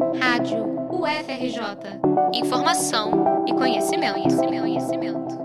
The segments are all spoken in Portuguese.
Rádio UFRJ. Informação e conhecimento, conhecimento, conhecimento.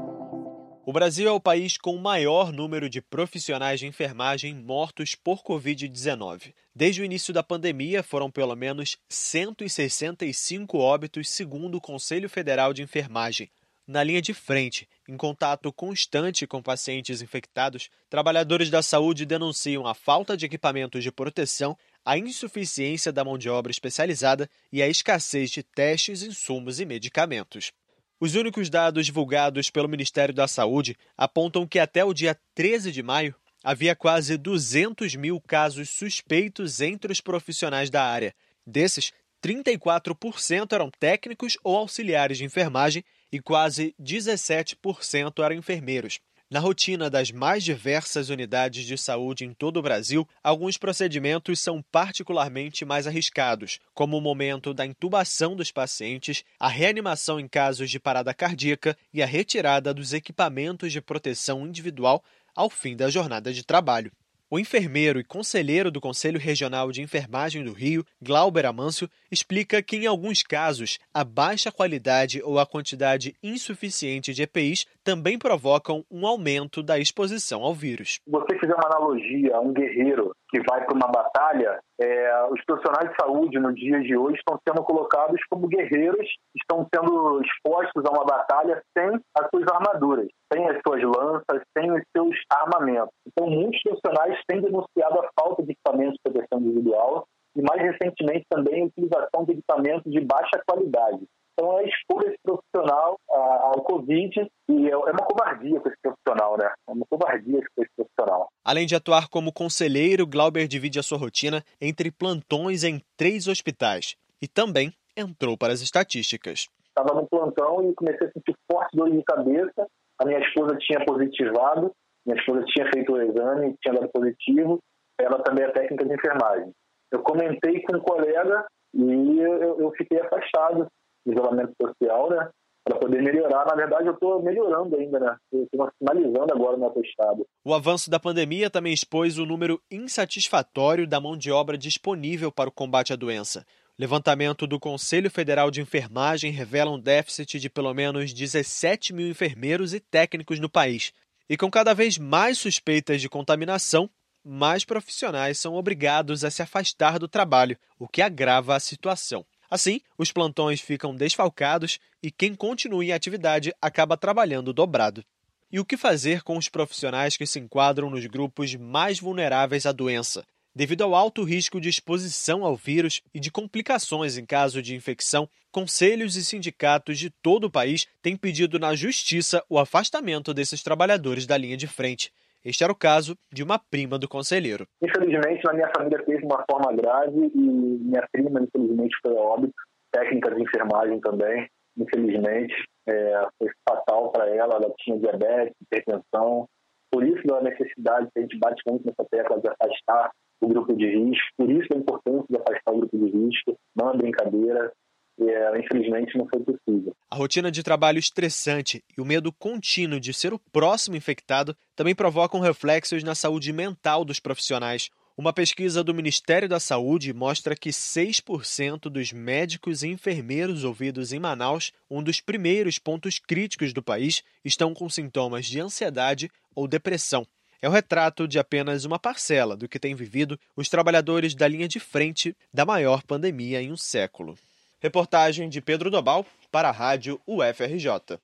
O Brasil é o país com o maior número de profissionais de enfermagem mortos por Covid-19. Desde o início da pandemia, foram pelo menos 165 óbitos, segundo o Conselho Federal de Enfermagem. Na linha de frente, em contato constante com pacientes infectados, trabalhadores da saúde denunciam a falta de equipamentos de proteção, a insuficiência da mão de obra especializada e a escassez de testes, insumos e medicamentos. Os únicos dados divulgados pelo Ministério da Saúde apontam que até o dia 13 de maio havia quase 200 mil casos suspeitos entre os profissionais da área. Desses, 34% eram técnicos ou auxiliares de enfermagem e quase 17% eram enfermeiros. Na rotina das mais diversas unidades de saúde em todo o Brasil, alguns procedimentos são particularmente mais arriscados, como o momento da intubação dos pacientes, a reanimação em casos de parada cardíaca e a retirada dos equipamentos de proteção individual ao fim da jornada de trabalho. O enfermeiro e conselheiro do Conselho Regional de Enfermagem do Rio, Glauber Amâncio, explica que, em alguns casos, a baixa qualidade ou a quantidade insuficiente de EPIs também provocam um aumento da exposição ao vírus. Você fizer uma analogia a um guerreiro que vai para uma batalha, é, os profissionais de saúde no dia de hoje estão sendo colocados como guerreiros, estão sendo expostos a uma batalha sem as suas armaduras, sem as suas lanças, sem os seus armamentos. Então, muitos profissionais têm denunciado a falta de equipamentos de proteção individual e, mais recentemente, também a utilização de equipamentos de baixa qualidade. Então, é expor esse profissional ao Covid e é, é uma covardia com esse profissional, né? É uma covardia com esse profissional. Além de atuar como conselheiro, Glauber divide a sua rotina entre plantões em três hospitais e também entrou para as estatísticas. Estava no plantão e comecei a sentir forte dor de cabeça. A minha esposa tinha positivado, minha esposa tinha feito o exame, tinha dado positivo. Ela também é técnica de enfermagem. Eu comentei com um colega e eu, eu fiquei afastado isolamento social, né? Para poder melhorar. Na verdade, eu estou melhorando ainda, né? Estou finalizando agora o meu atestado. O avanço da pandemia também expôs o número insatisfatório da mão de obra disponível para o combate à doença. Levantamento do Conselho Federal de Enfermagem revela um déficit de pelo menos 17 mil enfermeiros e técnicos no país. E com cada vez mais suspeitas de contaminação, mais profissionais são obrigados a se afastar do trabalho, o que agrava a situação. Assim, os plantões ficam desfalcados e quem continua em atividade acaba trabalhando dobrado. E o que fazer com os profissionais que se enquadram nos grupos mais vulneráveis à doença? Devido ao alto risco de exposição ao vírus e de complicações em caso de infecção, conselhos e sindicatos de todo o país têm pedido na justiça o afastamento desses trabalhadores da linha de frente. Este era o caso de uma prima do conselheiro. Infelizmente, na minha família teve uma forma grave e minha prima, infelizmente, foi óbito. Técnica de enfermagem também, infelizmente. É, foi fatal para ela, ela tinha diabetes, hipertensão. Por isso a necessidade, a gente bate muito nessa tecla de afastar o grupo de risco, por isso a importância de afastar o grupo de risco, não é brincadeira, e, é, infelizmente não foi possível. A rotina de trabalho estressante e o medo contínuo de ser o próximo infectado também provocam reflexos na saúde mental dos profissionais. Uma pesquisa do Ministério da Saúde mostra que 6% dos médicos e enfermeiros ouvidos em Manaus, um dos primeiros pontos críticos do país, estão com sintomas de ansiedade ou depressão. É o retrato de apenas uma parcela do que têm vivido os trabalhadores da linha de frente da maior pandemia em um século. Reportagem de Pedro Dobal para a Rádio UFRJ.